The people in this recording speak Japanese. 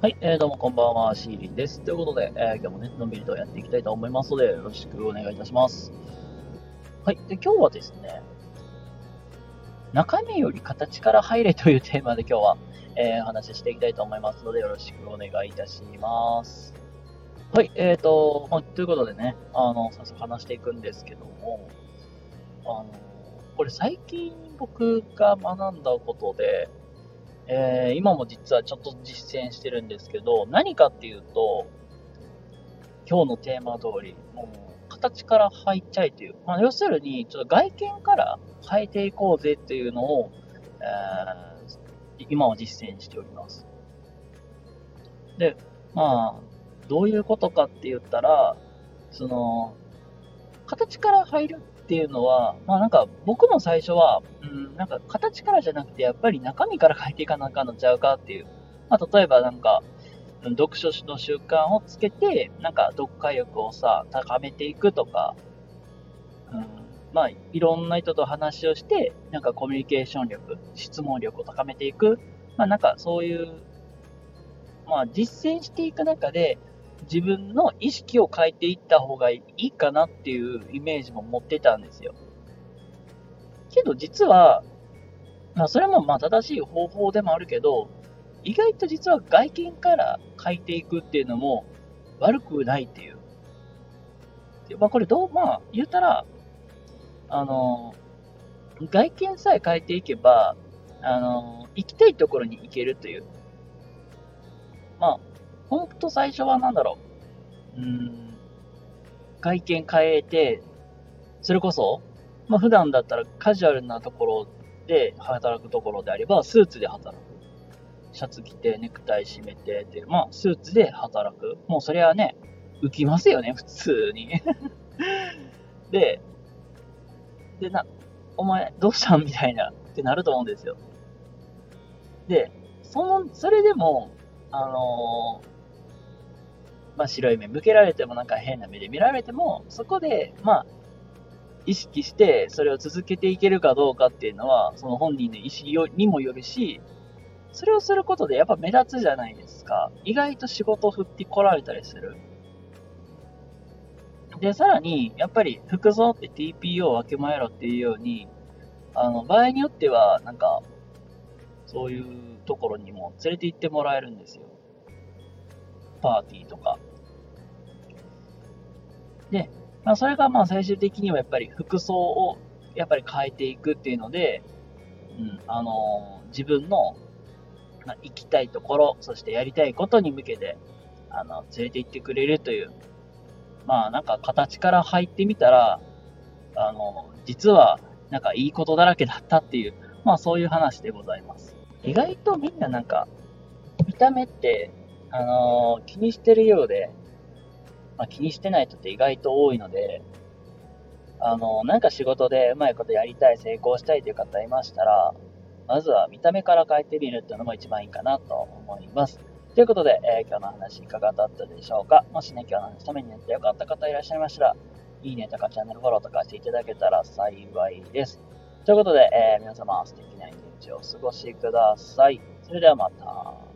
はい、えー、どうもこんばんは、シーリンです。ということで、えー、今日もね、のんびりとやっていきたいと思いますので、よろしくお願いいたします。はい、で今日はですね、中身より形から入れというテーマで今日は、えー、話していきたいと思いますので、よろしくお願いいたします。はい、えーと、まあ、ということでね、あの、早速話していくんですけども、あの、これ最近僕が学んだことで、えー、今も実はちょっと実践してるんですけど、何かっていうと、今日のテーマ通り、もう形から入っちゃいという、まあ、要するに、ちょっと外見から変えていこうぜっていうのを、えー、今は実践しております。で、まあ、どういうことかって言ったら、その、形から入るっていうのは、まあなんか僕も最初は、なんか形からじゃなくてやっぱり中身から変えていかなあかんのちゃうかっていう。まあ例えばなんか、読書の習慣をつけて、なんか読解力をさ、高めていくとか、うん、まあいろんな人と話をして、なんかコミュニケーション力、質問力を高めていく。まあなんかそういう、まあ実践していく中で、自分の意識を変えていった方がいいかなっていうイメージも持ってたんですよ。けど実は、まあそれもまあ正しい方法でもあるけど、意外と実は外見から変えていくっていうのも悪くないっていう。まあこれどう、まあ言うたら、あの、外見さえ変えていけば、あの、行きたいところに行けるという。まあ、ほんと最初はなんだろう。うん、外見変えて、それこそ、まあ普段だったらカジュアルなところで働くところであれば、スーツで働く。シャツ着て、ネクタイ締めて、で、まあ、スーツで働く。もうそれはね、浮きますよね、普通に。で、で、な、お前、どうしたん？みたいな、ってなると思うんですよ。で、その、それでも、あのー、まあ、白い目向けられてもなんか変な目で見られても、そこで、まあ、意識してそれを続けていけるかどうかっていうのは、その本人の意思にもよるし、それをすることでやっぱ目立つじゃないですか。意外と仕事振って来られたりする。で、さらに、やっぱり服装って TPO を分けまえろっていうように、あの、場合によっては、なんか、そういうところにも連れて行ってもらえるんですよ。パーティーとか。で、まあ、それがまあ最終的にはやっぱり服装をやっぱり変えていくっていうので、うん、あのー、自分の、まあ、行きたいところ、そしてやりたいことに向けて、あの、連れて行ってくれるという、まあなんか形から入ってみたら、あの、実はなんかいいことだらけだったっていう、まあそういう話でございます。意外とみんななんか、見た目って、あのー、気にしてるようで、まあ、気にしてない人って意外と多いので、あの、なんか仕事でうまいことやりたい、成功したいという方いましたら、まずは見た目から変えてみるっていうのも一番いいかなと思います。ということで、えー、今日の話いかがだったでしょうか？もしね、今日の話ためになってよかった方いらっしゃいましたら、いいねとかチャンネルフォローとかしていただけたら幸いです。ということで、えー、皆様素敵な一日をお過ごしください。それではまた。